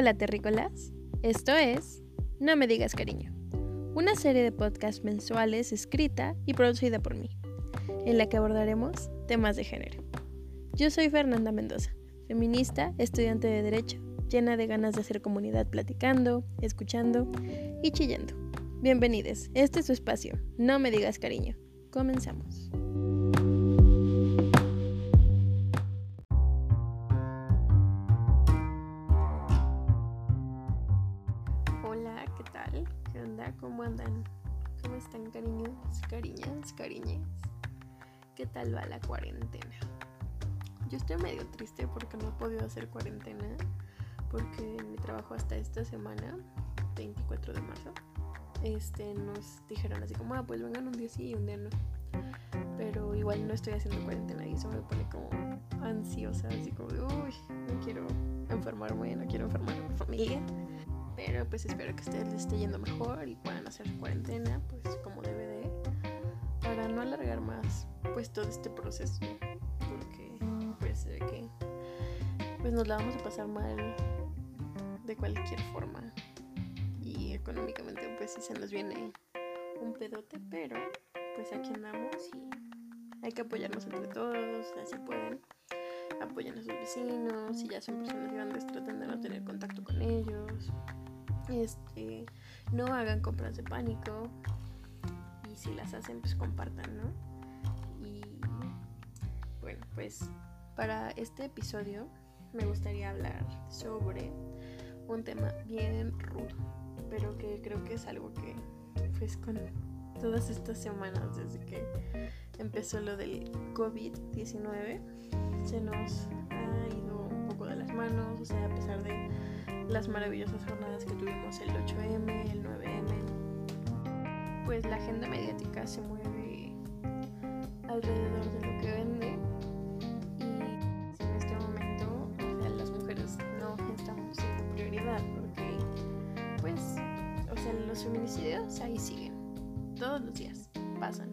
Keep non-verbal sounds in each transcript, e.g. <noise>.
Hola terrícolas, esto es No me digas cariño, una serie de podcasts mensuales escrita y producida por mí, en la que abordaremos temas de género. Yo soy Fernanda Mendoza, feminista, estudiante de Derecho, llena de ganas de hacer comunidad platicando, escuchando y chillando. Bienvenidos, este es su espacio, No me digas cariño. Comenzamos. ¿Qué tal va la cuarentena? Yo estoy medio triste porque no he podido hacer cuarentena porque mi trabajo hasta esta semana, 24 de marzo, este, nos dijeron así como, ah, pues vengan un día sí y un día no. Pero igual no estoy haciendo cuarentena y eso me pone como ansiosa, así como uy, no quiero enfermarme, no quiero enfermar a mi familia. Pero pues espero que ustedes les esté yendo mejor y puedan hacer cuarentena pues como debe de para no alargar más pues todo este proceso porque ve que pues nos la vamos a pasar mal de cualquier forma y económicamente pues sí se nos viene un pedote pero pues aquí andamos y hay que apoyarnos entre todos así pueden apoyan a sus vecinos si ya son personas grandes traten de no tener contacto con ellos este, no hagan compras de pánico y si las hacen pues compartan, ¿no? Pues para este episodio me gustaría hablar sobre un tema bien rudo, pero que creo que es algo que pues con todas estas semanas desde que empezó lo del COVID-19 se nos ha ido un poco de las manos, o sea, a pesar de las maravillosas jornadas que tuvimos el 8M, el 9M, pues la agenda mediática se mueve alrededor de lo que vende ahí siguen todos los días pasan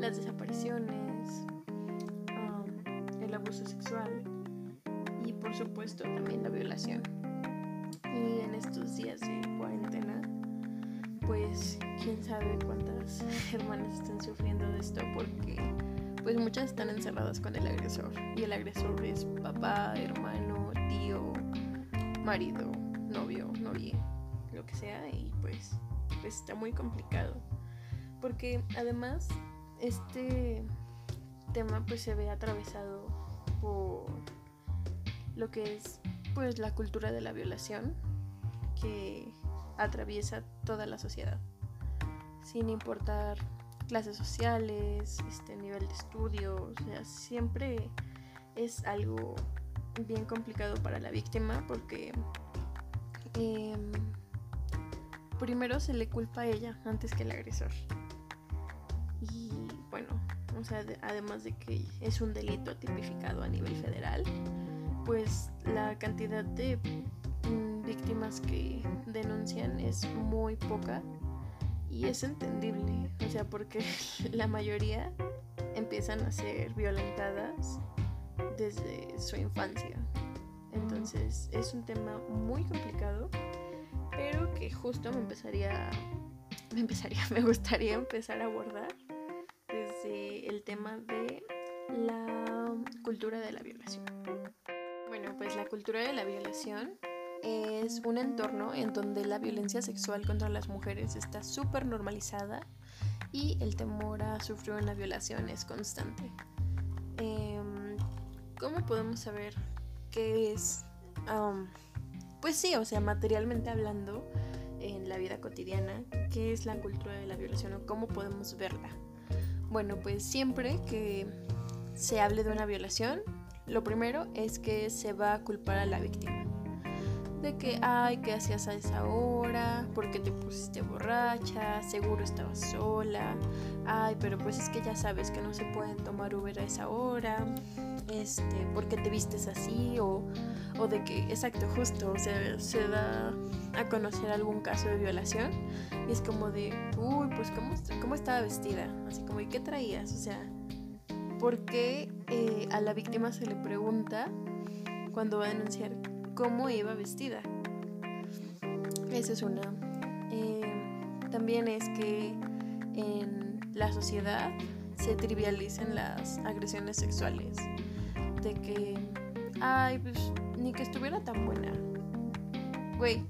las desapariciones um, el abuso sexual y por supuesto también la violación. Y en estos días de cuarentena, pues quién sabe cuántas <laughs> hermanas están sufriendo de esto porque pues muchas están encerradas con el agresor. Y el agresor es papá, hermano, tío, marido, novio, novia, lo que sea y pues, pues está muy complicado. Porque además este tema pues se ve atravesado por lo que es pues la cultura de la violación que atraviesa toda la sociedad, sin importar clases sociales, este nivel de estudios, o sea, siempre es algo bien complicado para la víctima porque em, primero se le culpa a ella antes que al agresor. Y bueno, o sea, además de que es un delito tipificado a nivel federal, pues la cantidad de mm, víctimas que denuncian es muy poca y es entendible, o sea, porque <laughs> la mayoría empiezan a ser violentadas desde su infancia. Entonces es un tema muy complicado, pero que justo me empezaría, me empezaría, <laughs> me gustaría empezar a abordar desde el tema de la cultura de la violación. Bueno, pues la cultura de la violación es un entorno en donde la violencia sexual contra las mujeres está súper normalizada y el temor a sufrir una violación es constante. Em, ¿Cómo podemos saber qué es? Pues sí, o sea, materialmente hablando, en la vida cotidiana, qué es la cultura de la violación o cómo podemos verla. Bueno, pues siempre que se hable de una violación, lo primero es que se va a culpar a la víctima. De que, ay, ¿qué hacías a esa hora? ¿Por qué te pusiste borracha? Seguro estabas sola. Ay, pero pues es que ya sabes que no se pueden tomar Uber a esa hora. Este, ¿por qué te vistes así? O, o de que, exacto, justo, o sea, se da a conocer algún caso de violación. Y es como de, uy, pues, ¿cómo, cómo estaba vestida? Así como, ¿y qué traías? O sea, ¿por qué eh, a la víctima se le pregunta cuando va a denunciar cómo iba vestida? Esa es una. Eh, también es que en la sociedad se trivialicen las agresiones sexuales. De que, ay, pues ni que estuviera tan buena. Güey,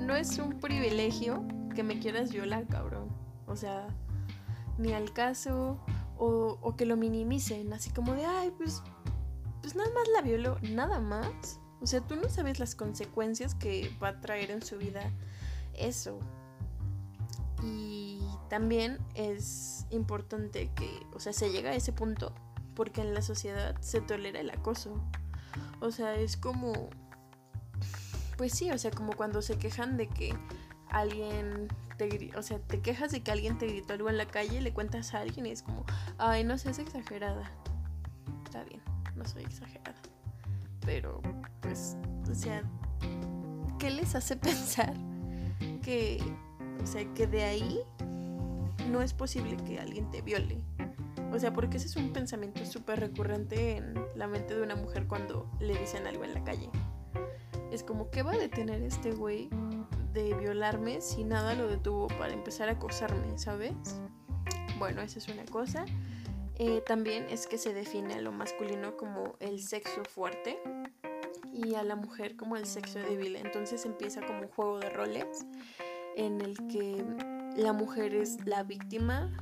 no es un privilegio que me quieras violar, cabrón. O sea, ni al caso, o, o que lo minimicen, así como de, ay, pues, pues nada más la violó, nada más. O sea, tú no sabes las consecuencias que va a traer en su vida eso. Y también es importante que, o sea, se llega a ese punto porque en la sociedad se tolera el acoso. O sea, es como, pues sí, o sea, como cuando se quejan de que alguien te, o sea, te quejas de que alguien te gritó algo en la calle, le cuentas a alguien y es como, ay, no seas exagerada. Está bien, no soy exagerada. Pero, pues, o sea, ¿qué les hace <laughs> pensar que, o sea, que de ahí no es posible que alguien te viole? O sea, porque ese es un pensamiento súper recurrente en la mente de una mujer cuando le dicen algo en la calle. Es como, ¿qué va a detener este güey de violarme si nada lo detuvo para empezar a acosarme, ¿sabes? Bueno, esa es una cosa. Eh, también es que se define a lo masculino como el sexo fuerte y a la mujer como el sexo débil. Entonces empieza como un juego de roles en el que la mujer es la víctima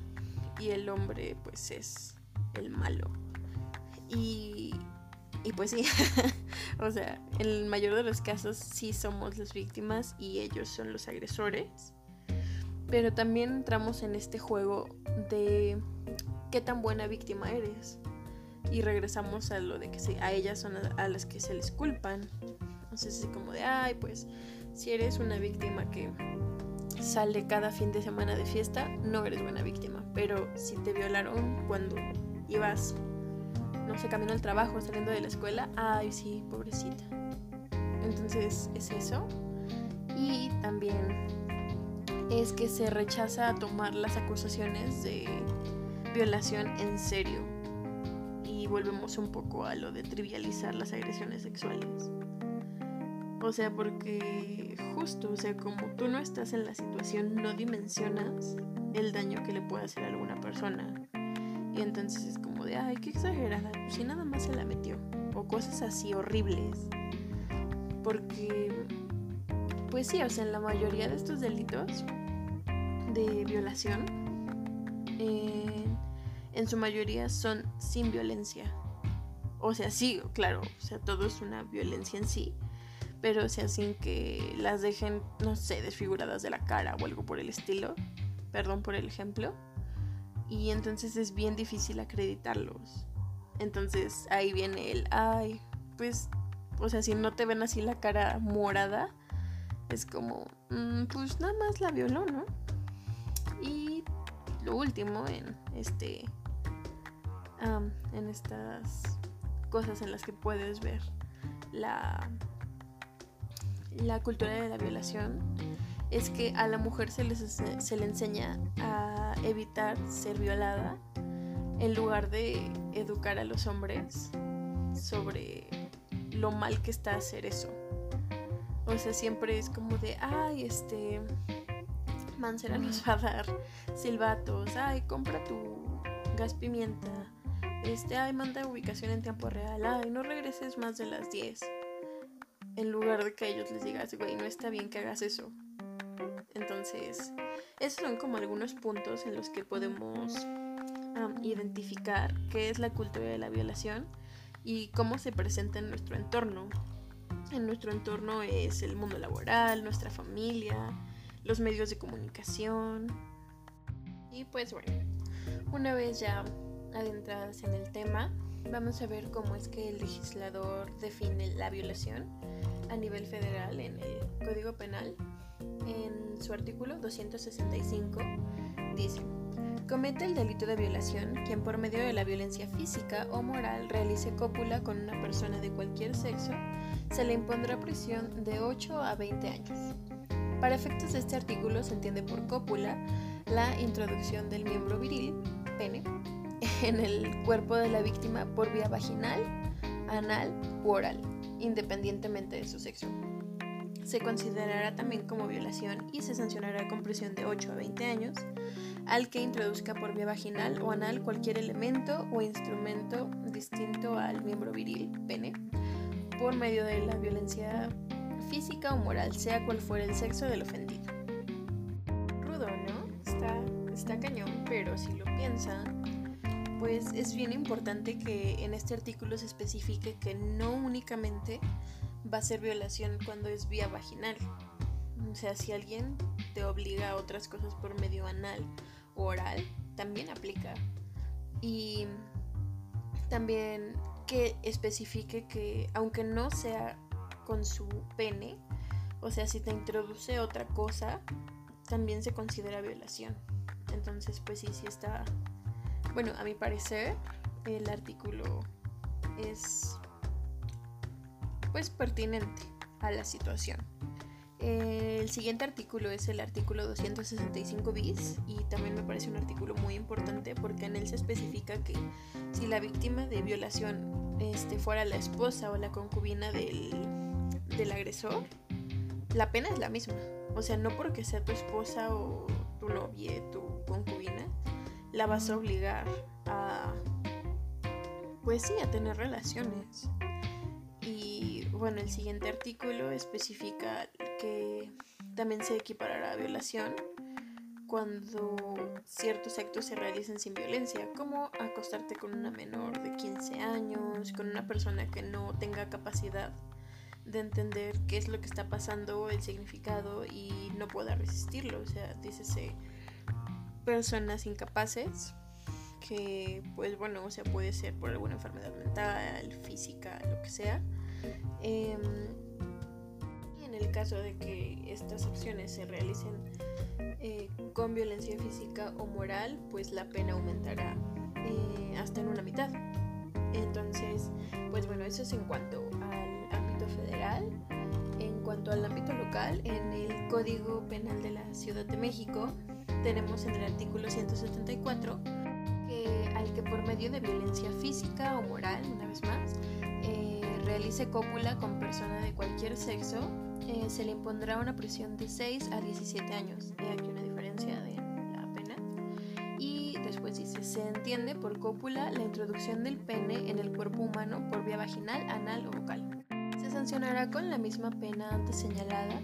y el hombre pues es el malo. Y y pues sí, <laughs> o sea, en el mayor de los casos sí somos las víctimas y ellos son los agresores. Pero también entramos en este juego de qué tan buena víctima eres. Y regresamos a lo de que a ellas son a, las que se les culpan. Entonces es como de, ay, pues si eres una víctima que sale cada fin de semana de fiesta, no eres buena víctima. Pero si te violaron cuando ibas no sé, camino al trabajo, saliendo de la escuela, ay, sí, pobrecita. Entonces es eso. Y también es que se rechaza tomar las acusaciones de violación en serio. Y volvemos un poco a lo de trivializar las agresiones sexuales. O sea, porque justo, o sea, como tú no estás en la situación, no dimensionas el daño que le puede hacer a alguna persona. Y entonces es como de, ay, qué exagerada, si nada más se la metió. O cosas así horribles. Porque, pues sí, o sea, en la mayoría de estos delitos de violación, eh, en su mayoría son sin violencia. O sea, sí, claro, o sea, todo es una violencia en sí, pero o sea, sin que las dejen, no sé, desfiguradas de la cara o algo por el estilo. Perdón por el ejemplo y entonces es bien difícil acreditarlos. Entonces ahí viene el, ay, pues, o sea, si no te ven así la cara morada, es como, mm, pues nada más la violó, ¿no? Y lo último en este, en estas cosas en las que puedes ver la, la cultura de la violación es que a la mujer se, les, se le enseña a evitar ser violada en lugar de educar a los hombres sobre lo mal que está hacer eso. O sea, siempre es como de, ay, este, Mancera nos va a dar silbatos, ay, compra tu gas pimienta, este, ay, manda ubicación en tiempo real, ay, no regreses más de las 10. En lugar de que ellos les digas, güey, no está bien que hagas eso. Entonces, esos son como algunos puntos en los que podemos identificar qué es la cultura de la violación y cómo se presenta en nuestro entorno. En nuestro entorno es el mundo laboral, nuestra familia, los medios de comunicación. Y pues bueno, una vez ya adentradas en el tema, vamos a ver cómo es que el legislador define la violación a nivel federal en el Código Penal en su artículo 265 dice, comete el delito de violación quien por medio de la violencia física o moral realice cópula con una persona de cualquier sexo, se le impondrá prisión de 8 a 20 años. Para efectos de este artículo se entiende por cópula la introducción del miembro viril, pene, en el cuerpo de la víctima por vía vaginal, anal u oral, independientemente de su sexo. se considerará también como violación y se sancionará con prisión de 8 a 20 años al que introduzca por vía vaginal o anal cualquier elemento o instrumento distinto al miembro viril, pene, por medio de la violencia física o moral, sea cual fuera el sexo del ofendido. Rudo, ¿no? Está, está cañón, pero si lo piensan, pues es bien importante que en este artículo se especifique que no únicamente va a ser violación cuando es vía vaginal. O sea, si alguien te obliga a otras cosas por medio anal o oral, también aplica. Y también que especifique que aunque no sea con su pene, o sea, si te introduce otra cosa, también se considera violación. Entonces, pues sí, sí está... Bueno, a mi parecer, el artículo es pues pertinente a la situación. El siguiente artículo es el artículo 265 bis y también me parece un artículo muy importante porque en él se especifica que si la víctima de violación este, fuera la esposa o la concubina del, del agresor, la pena es la misma. O sea, no porque sea tu esposa o tu novia, tu concubina, la vas a obligar a, pues sí, a tener relaciones bueno, el siguiente artículo especifica que también se equiparará a violación cuando ciertos actos se realicen sin violencia, como acostarte con una menor de 15 años, con una persona que no tenga capacidad de entender qué es lo que está pasando, el significado y no pueda resistirlo. O sea, dícese personas incapaces que, pues bueno, o sea, puede ser por alguna enfermedad mental, física, lo que sea Em, y en el caso de que estas acciones se realicen eh, con violencia física o moral, pues la pena aumentará eh, hasta en una mitad. Entonces, pues bueno, eso es en cuanto al ámbito federal. En cuanto al ámbito local, en el Código Penal de la Ciudad de México tenemos en el artículo 174 que al que por medio de violencia física o moral, una vez más, realice cópula con persona de cualquier sexo, eh, se le impondrá una prisión de 6 a 17 años. Hay aquí una diferencia de la pena. Y después dice, se entiende por cópula la introducción del pene en el cuerpo humano por vía vaginal, anal o vocal. Sancionará con la misma pena antes señalada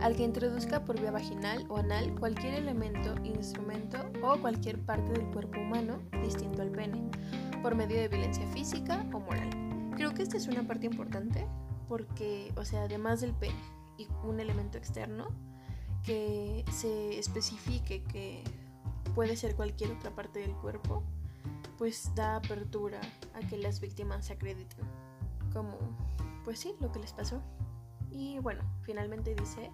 al que introduzca por vía vaginal o anal cualquier elemento, instrumento o cualquier parte del cuerpo humano distinto al pene, por medio de violencia física o moral. Creo que esta es una parte importante porque, o sea, además del pene y un elemento externo, que se especifique que puede ser cualquier otra parte del cuerpo, pues da apertura a que las víctimas se acrediten. Como, pues sí, lo que les pasó. Y bueno, finalmente dice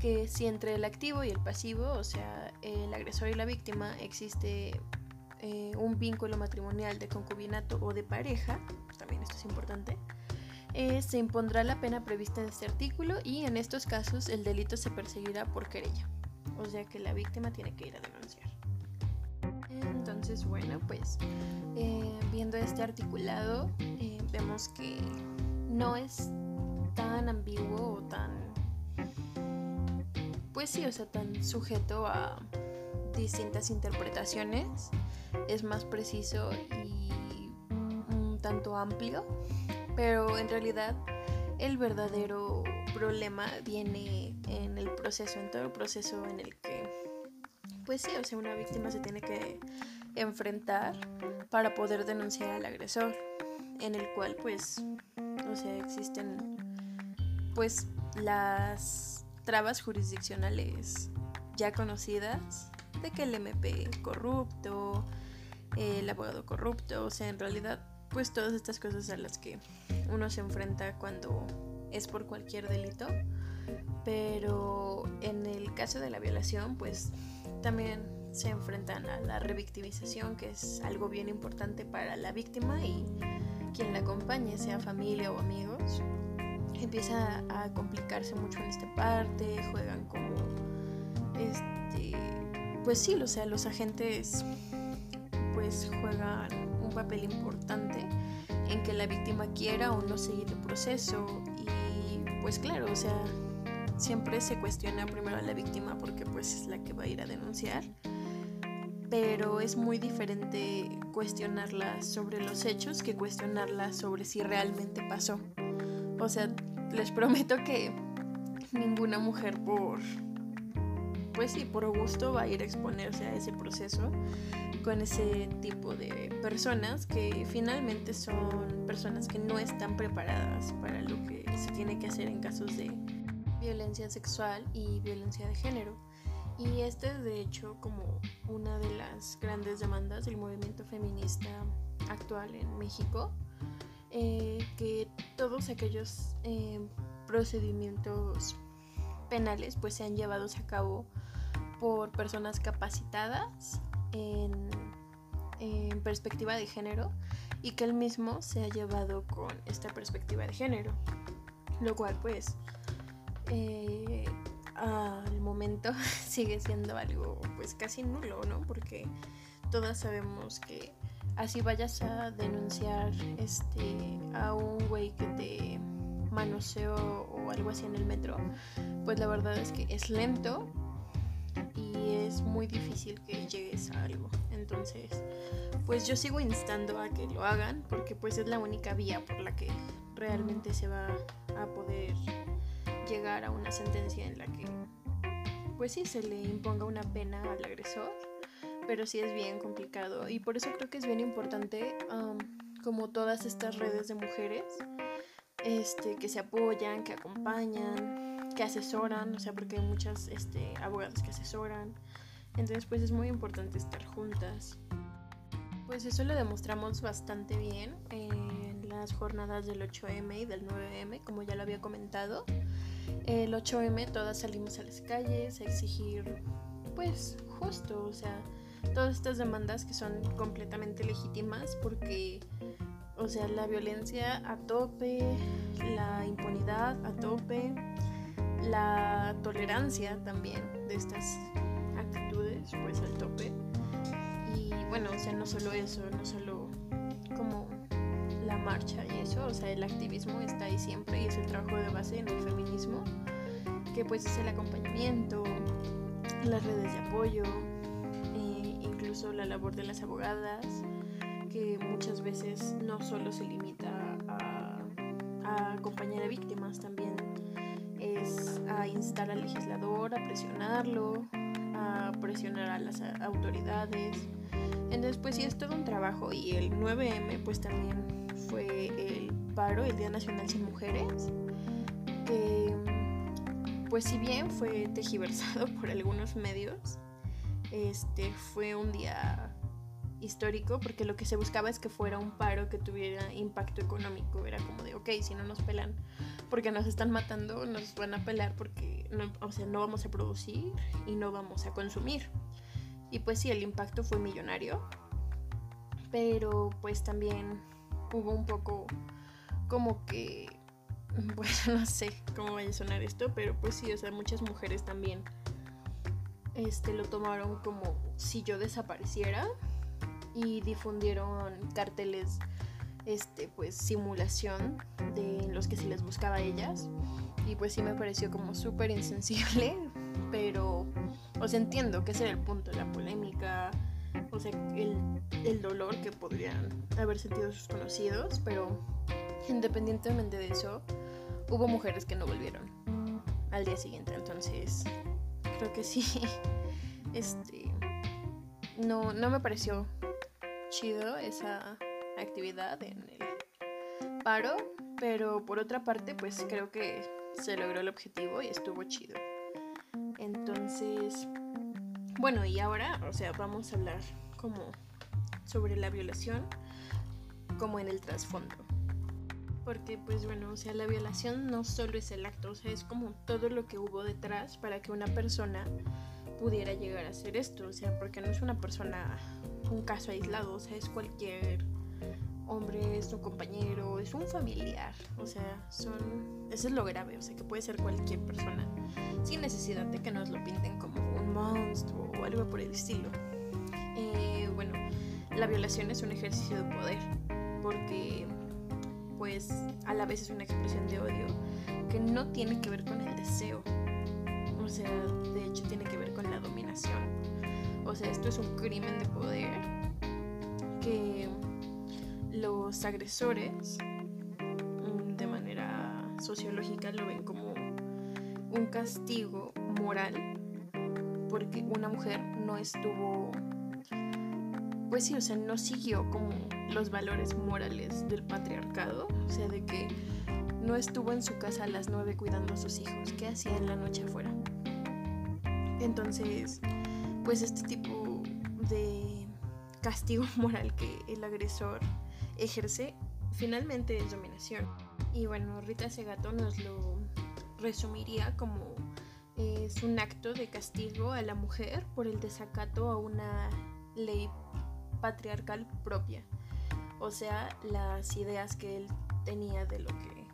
que si entre el activo y el pasivo, o sea, el agresor y la víctima, existe eh, un vínculo matrimonial de concubinato o de pareja, también esto es importante, eh, se impondrá la pena prevista en este artículo y en estos casos el delito se perseguirá por querella, o sea que la víctima tiene que ir a denunciar. Entonces, bueno, pues eh, viendo este articulado, vemos que no es tan ambiguo o tan, pues sí, o sea, tan sujeto a distintas interpretaciones. Es más preciso y un tanto amplio, pero en realidad el verdadero problema viene en el proceso, en todo el proceso en el que, pues sí, o sea, una víctima se tiene que enfrentar para poder denunciar al agresor, en el cual, pues, o sea, existen, pues, las trabas jurisdiccionales ya conocidas de que el MP corrupto, el abogado corrupto, o sea, en realidad, pues todas estas cosas a las que uno se enfrenta cuando es por cualquier delito. Pero en el caso de la violación, pues también se enfrentan a la revictimización, que es algo bien importante para la víctima y quien la acompañe, sea familia o amigos. Empieza a complicarse mucho en esta parte, juegan como este pues sí, o sea, los agentes pues juegan un papel importante en que la víctima quiera o no seguir el proceso y pues claro, o sea, siempre se cuestiona primero a la víctima porque pues es la que va a ir a denunciar pero es muy diferente cuestionarla sobre los hechos que cuestionarla sobre si realmente pasó. O sea, les prometo que ninguna mujer por pues sí, por gusto va a ir a exponerse a ese proceso con ese tipo de personas que finalmente son personas que no están preparadas para lo que se tiene que hacer en casos de violencia sexual y violencia de género. Y este es de hecho como una de las grandes demandas del movimiento feminista actual en México, eh, que todos aquellos eh, procedimientos penales pues sean llevados a cabo por personas capacitadas en, perspectiva de género y que el mismo se ha llevado con esta perspectiva de género, lo cual pues eh, al momento <laughs> sigue siendo algo pues casi nulo, ¿no? Porque todas sabemos que así vayas a denunciar este a un güey que te manoseó o algo así en el metro, pues la verdad es que es lento y es muy difícil que llegues a algo. Entonces, pues yo sigo instando a que lo hagan porque pues es la única vía por la que realmente se va a poder llegar a una sentencia en la que pues sí se le imponga una pena al agresor, pero sí es bien complicado y por eso creo que es bien importante como todas estas redes de mujeres este, que se apoyan, que acompañan, que asesoran, o sea, porque hay muchas este, abogadas que asesoran. Entonces, pues es muy importante estar juntas. Pues eso lo demostramos bastante bien en las jornadas del 8M y del 9M, como ya lo había comentado. El 8M todas salimos a las calles a exigir, pues, justo, o sea, todas estas demandas que son completamente legítimas porque o sea, la violencia a tope, la impunidad a tope, la tolerancia también de estas actitudes, pues al tope. Y bueno, o sea, no solo eso, no solo marcha y eso, o sea, el activismo está ahí siempre y es el trabajo de base en el feminismo, que pues es el acompañamiento, las redes de apoyo, e incluso la labor de las abogadas que muchas veces no solo se limita a, acompañar a víctimas, también es a instar al legislador, a presionarlo, a presionar a las autoridades. Entonces, pues sí, es todo un trabajo y el 9M pues también fue el paro, el Día Nacional Sin Mujeres, que pues si bien fue tejiversado <laughs> por algunos medios, este fue un día histórico porque lo que se buscaba es que fuera un paro que tuviera impacto económico. Era como de, ok, si no nos pelan porque nos están matando, nos van a pelar porque no, o sea, no vamos a producir y no vamos a consumir. Y pues sí, el impacto fue millonario, pero pues también hubo un poco como que, <laughs> bueno, no sé cómo vaya a sonar esto, pero pues sí, o sea, muchas mujeres también este, lo tomaron como si yo desapareciera y difundieron carteles este pues simulación de los que se les buscaba a ellas. Y pues sí me pareció como súper insensible <laughs> pero o sea entiendo que ese era el punto la polémica o sea el, el dolor que podrían haber sentido sus conocidos pero independientemente de eso hubo mujeres que no volvieron al día siguiente entonces creo que sí <laughs> este no no me pareció chido esa actividad en el paro, pero por otra parte pues creo que se logró el objetivo y estuvo chido. Entonces, bueno, y ahora, o sea, vamos a hablar como sobre la violación como en el trasfondo. Porque pues bueno, o sea, la violación no solo es el acto, o sea, es como todo lo que hubo detrás para que una persona pudiera llegar a hacer esto, o sea, porque no es una persona un caso aislado, o sea, es cualquier hombre, es un compañero, es un familiar, o sea, eso es lo grave, o sea, que puede ser cualquier persona, sin necesidad de que nos lo pinten como un monstruo o algo por el estilo. Eh, bueno, la violación es un ejercicio de poder, porque pues a la vez es una expresión de odio que no tiene que ver con el deseo, o sea, de hecho tiene que ver con la dominación. O sea, esto es un crimen de poder que los agresores mm, de manera sociológica lo ven como un castigo moral porque una mujer no estuvo pues sí, o sea, no siguió como los valores morales del patriarcado, o sea, de que no estuvo en su casa a las nueve cuidando a sus hijos, ¿qué hacía en la noche afuera? Entonces, pues este tipo de castigo <laughs> moral que el agresor ejerce finalmente es dominación. Y bueno, Rita Segato nos lo resumiría como es un acto de castigo a la mujer por el desacato a una ley patriarcal propia, o sea, las ideas que él tenía de lo que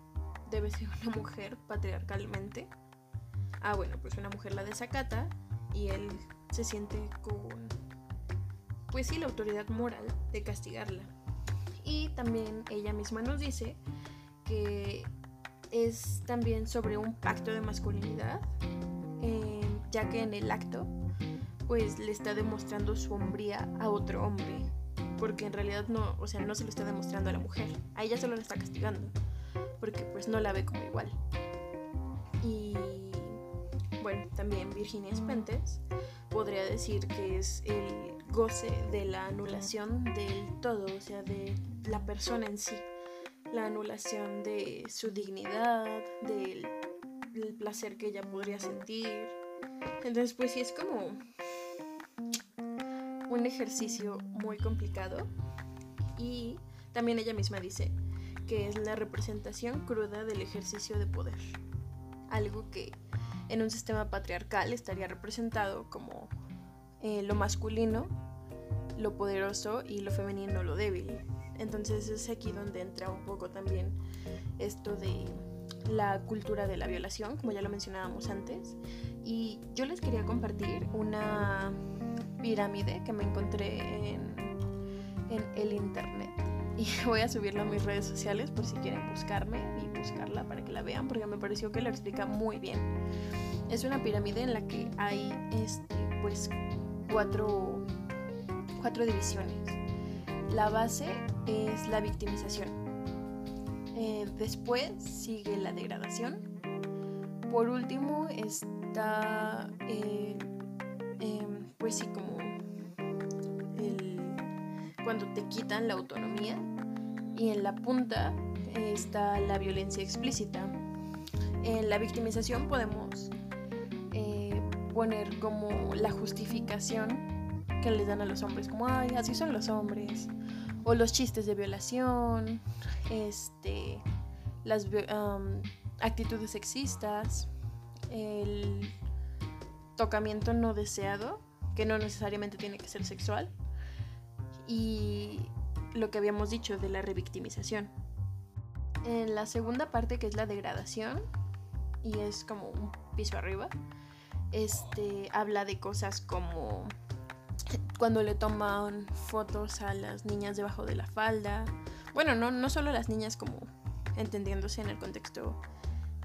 debe ser una mujer patriarcalmente. Ah, bueno, pues una mujer la desacata y él se siente con, pues sí, la autoridad moral de castigarla. Y también ella misma nos dice que es también sobre un pacto de masculinidad, eh, ya que en el acto pues le está demostrando su hombría a otro hombre, porque en realidad no, o sea, no se lo está demostrando a la mujer, a ella solo la está castigando, porque pues no la ve como igual. Y bueno, también Virginia Spentes podría decir que es el goce de la anulación del todo, o sea, de la persona en sí, la anulación de su dignidad, del, del placer que ella podría sentir. Entonces, pues sí, es como un ejercicio muy complicado y también ella misma dice que es la representación cruda del ejercicio de poder, algo que en un sistema patriarcal estaría representado como eh, lo masculino, lo poderoso y lo femenino, lo débil. Entonces es aquí donde entra un poco también esto de la cultura de la violación, como ya lo mencionábamos antes. Y yo les quería compartir una pirámide que me encontré en, el internet. <laughs> Y voy a subirla a mis redes sociales por si quieren buscarme y buscarla para que la vean, porque me pareció que lo explica muy bien. Es una pirámide en la que hay este, pues, cuatro, cuatro divisiones. La base es la victimización. Eh, después sigue la degradación. Por último está, eh, em, pues sí, como cuando te quitan la autonomía y en la punta está la violencia explícita. En la victimización podemos eh, poner como la justificación que le dan a los hombres, como, ay, así son los hombres, o los chistes de violación, este, las actitudes sexistas, el tocamiento no deseado, que no necesariamente tiene que ser sexual, y lo que habíamos dicho de la revictimización. En la segunda parte, que es la degradación, y es como un piso arriba, este habla de cosas como cuando le toman fotos a las niñas debajo de la falda. Bueno, no, no solo a las niñas como entendiéndose en el contexto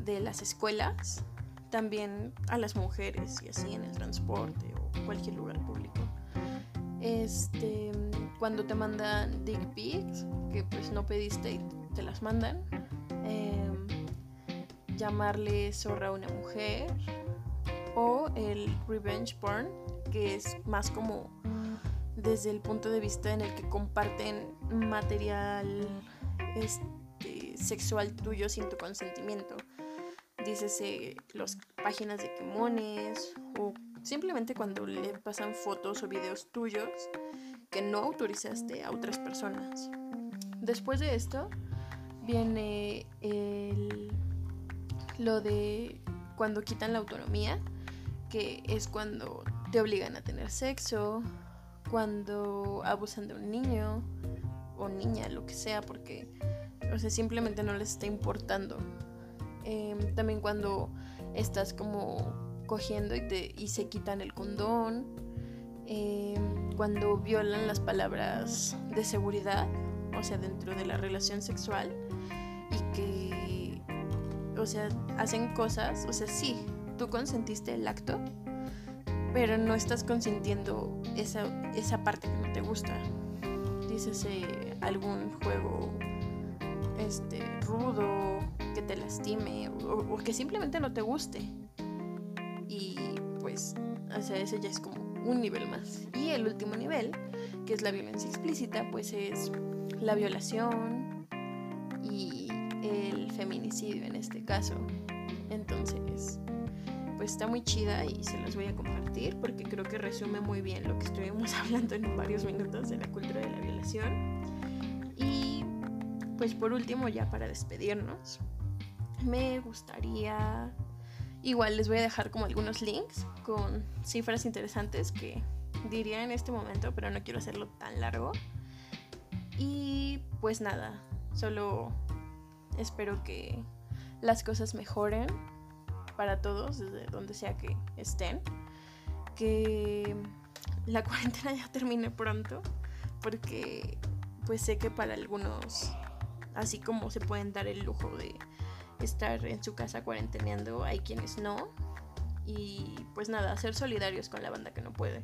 de las escuelas, también a las mujeres y así en el transporte o cualquier lugar. Este, cuando te mandan dick pics, que pues no pediste y te las mandan. Em, llamarle zorra a una mujer. O el revenge porn, que es más como desde el punto de vista en el que comparten material este, sexual tuyo sin tu consentimiento. Dícese las páginas de quemones o simplemente cuando le pasan fotos o videos tuyos que no autorizaste a otras personas. Después de esto viene el, lo de cuando quitan la autonomía, que es cuando te obligan a tener sexo, cuando abusan de un niño o niña, lo que sea, porque o sea, simplemente no les está importando. Em, también cuando estás como cogiendo y, te, y se quitan el condón. Em, cuando violan las palabras de seguridad, o sea, dentro de la relación sexual, y que, o sea, hacen cosas, o sea, sí, tú consentiste el acto, pero no estás consintiendo esa, esa parte que no te gusta. Dices algún juego este, rudo, que te lastime o, que simplemente no te guste. Y pues, sea, ese ya es como un nivel más. Y el último nivel, que es la violencia explícita, pues es la violación y el feminicidio en este caso. Entonces, pues está muy chida y se las voy a compartir porque creo que resume muy bien lo que estuvimos <laughs> hablando en varios minutos de la cultura de la violación. Y pues por último, ya para despedirnos, me gustaría... Igual les voy a dejar como algunos links con cifras interesantes que diría en este momento, pero no quiero hacerlo tan largo. Y pues nada, solo espero que las cosas mejoren para todos, desde donde sea que estén. Que la <laughs> cuarentena ya termine pronto, porque pues sé que para algunos, así como se pueden dar el lujo de estar en su casa cuarenteneando, hay quienes no. Y pues nada, ser solidarios con la banda que no puede.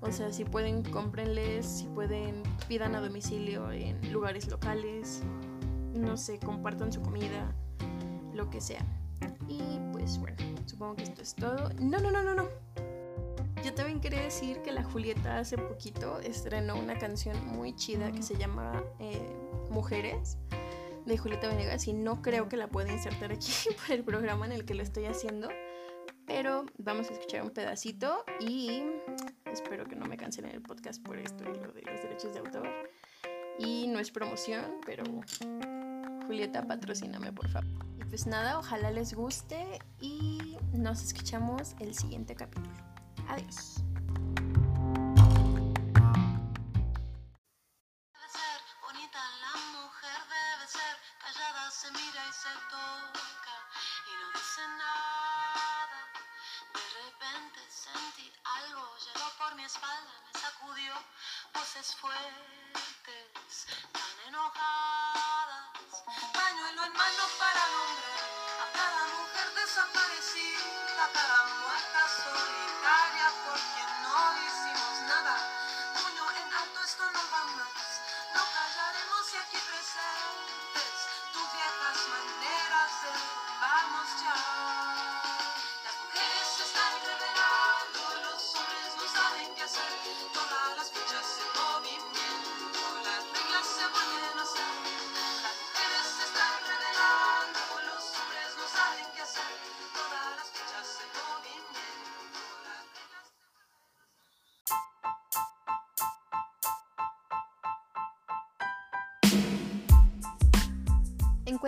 O sea, si pueden, cómprenles, si pueden, pidan a domicilio en lugares locales, no sé, compartan su comida, lo que sea. Y pues bueno, supongo que esto es todo. No, no, no, no, no. Yo también quería decir que la Julieta hace poquito estrenó una canción muy chida que se llama eh, Mujeres de Julieta Venegas y no creo que la pueda insertar aquí <laughs> por el programa en el que lo estoy haciendo. Pero vamos a escuchar un pedacito y espero que no me cancelen el podcast por esto y lo de los derechos de autor. Y no es promoción, pero Julieta, patrocíname por favor. Y pues nada, ojalá les guste y nos escuchamos el siguiente capítulo. Adiós.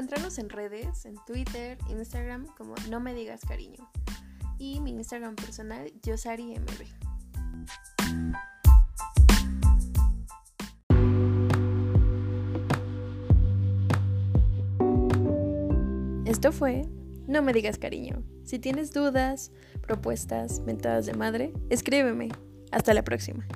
Encuéntranos en redes, en Twitter, Instagram como No Me Digas Cariño. Y mi Instagram personal, YosariMB. Esto fue No me digas cariño. Si tienes dudas, propuestas, mentadas de madre, escríbeme. Hasta la próxima.